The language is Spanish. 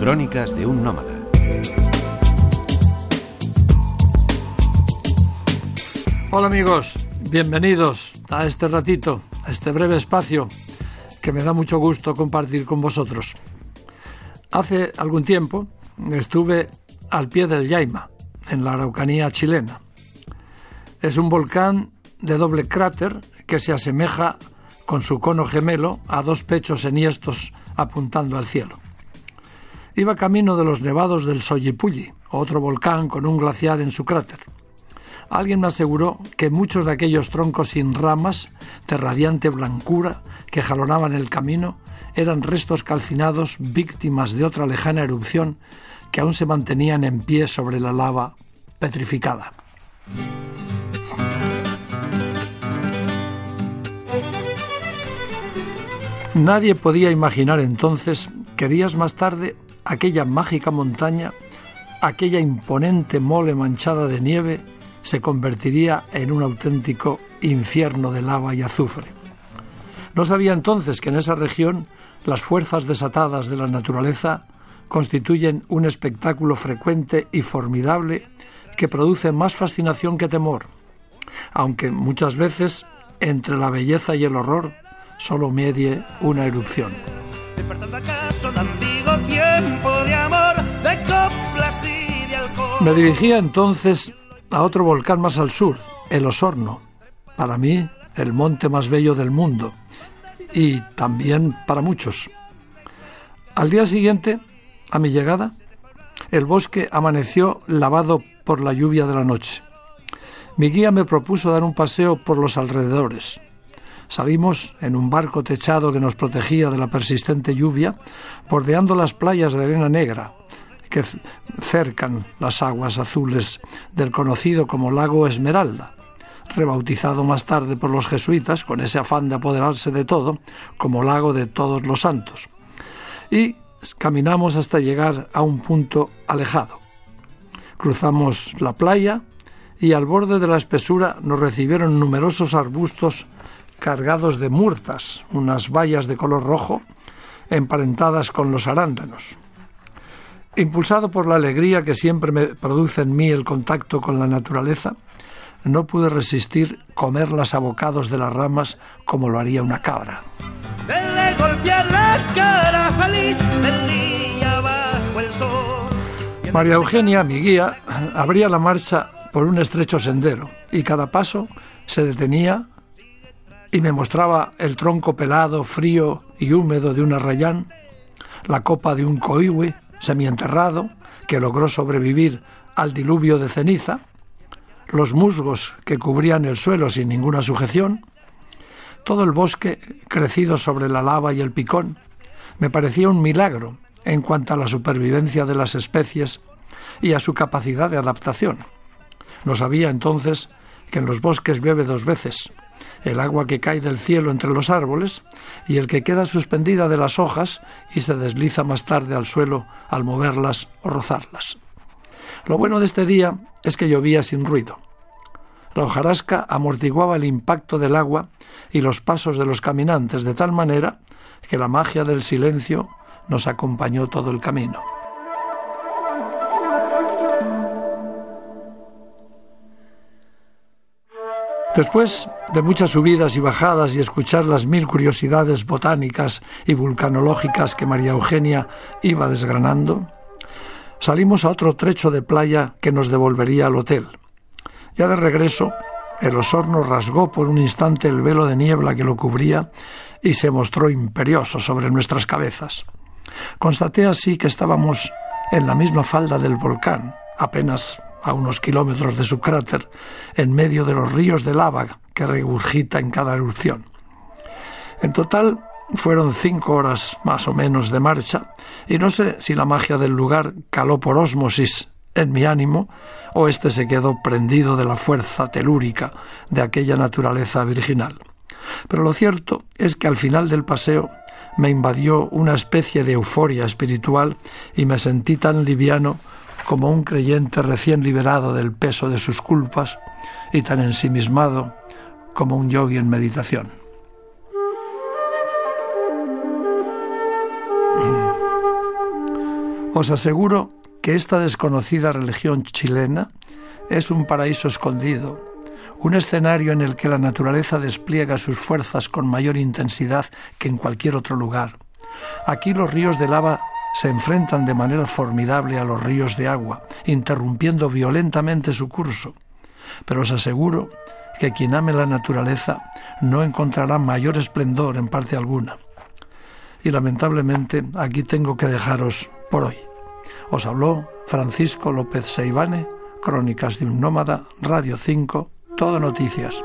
Crónicas de un nómada. Hola amigos, bienvenidos a este ratito, a este breve espacio que me da mucho gusto compartir con vosotros. Hace algún tiempo estuve al pie del Yaima, en la Araucanía chilena. Es un volcán de doble cráter que se asemeja con su cono gemelo a dos pechos enhiestos apuntando al cielo. Iba camino de los nevados del Soyipulli, otro volcán con un glaciar en su cráter. Alguien me aseguró que muchos de aquellos troncos sin ramas, de radiante blancura, que jalonaban el camino, eran restos calcinados víctimas de otra lejana erupción que aún se mantenían en pie sobre la lava petrificada. Nadie podía imaginar entonces que días más tarde aquella mágica montaña, aquella imponente mole manchada de nieve, se convertiría en un auténtico infierno de lava y azufre. No sabía entonces que en esa región las fuerzas desatadas de la naturaleza constituyen un espectáculo frecuente y formidable que produce más fascinación que temor, aunque muchas veces entre la belleza y el horror solo medie una erupción. Me dirigía entonces a otro volcán más al sur, el Osorno, para mí el monte más bello del mundo y también para muchos. Al día siguiente, a mi llegada, el bosque amaneció lavado por la lluvia de la noche. Mi guía me propuso dar un paseo por los alrededores. Salimos en un barco techado que nos protegía de la persistente lluvia, bordeando las playas de arena negra que cercan las aguas azules del conocido como lago Esmeralda, rebautizado más tarde por los jesuitas, con ese afán de apoderarse de todo, como lago de todos los santos. Y caminamos hasta llegar a un punto alejado. Cruzamos la playa y al borde de la espesura nos recibieron numerosos arbustos cargados de murtas, unas bayas de color rojo, emparentadas con los arándanos. Impulsado por la alegría que siempre me produce en mí el contacto con la naturaleza, no pude resistir comer las abocados de las ramas como lo haría una cabra. María Eugenia, mi guía, abría la marcha por un estrecho sendero y cada paso se detenía y me mostraba el tronco pelado, frío y húmedo de un arrayán, la copa de un coihue semienterrado que logró sobrevivir al diluvio de ceniza, los musgos que cubrían el suelo sin ninguna sujeción, todo el bosque crecido sobre la lava y el picón, me parecía un milagro en cuanto a la supervivencia de las especies y a su capacidad de adaptación. No sabía entonces que en los bosques bebe dos veces, el agua que cae del cielo entre los árboles y el que queda suspendida de las hojas y se desliza más tarde al suelo al moverlas o rozarlas. Lo bueno de este día es que llovía sin ruido. La hojarasca amortiguaba el impacto del agua y los pasos de los caminantes de tal manera que la magia del silencio nos acompañó todo el camino. Después de muchas subidas y bajadas y escuchar las mil curiosidades botánicas y vulcanológicas que María Eugenia iba desgranando, salimos a otro trecho de playa que nos devolvería al hotel. Ya de regreso, el osorno rasgó por un instante el velo de niebla que lo cubría y se mostró imperioso sobre nuestras cabezas. Constaté así que estábamos en la misma falda del volcán, apenas a unos kilómetros de su cráter, en medio de los ríos de lava que regurgita en cada erupción. En total fueron cinco horas más o menos de marcha, y no sé si la magia del lugar caló por ósmosis en mi ánimo, o éste se quedó prendido de la fuerza telúrica de aquella naturaleza virginal. Pero lo cierto es que al final del paseo me invadió una especie de euforia espiritual y me sentí tan liviano como un creyente recién liberado del peso de sus culpas y tan ensimismado como un yogi en meditación. Os aseguro que esta desconocida religión chilena es un paraíso escondido, un escenario en el que la naturaleza despliega sus fuerzas con mayor intensidad que en cualquier otro lugar. Aquí los ríos de lava se enfrentan de manera formidable a los ríos de agua, interrumpiendo violentamente su curso. Pero os aseguro que quien ame la naturaleza no encontrará mayor esplendor en parte alguna. Y lamentablemente aquí tengo que dejaros por hoy. Os habló Francisco López Seivane, Crónicas de un Nómada, Radio 5, Todo Noticias.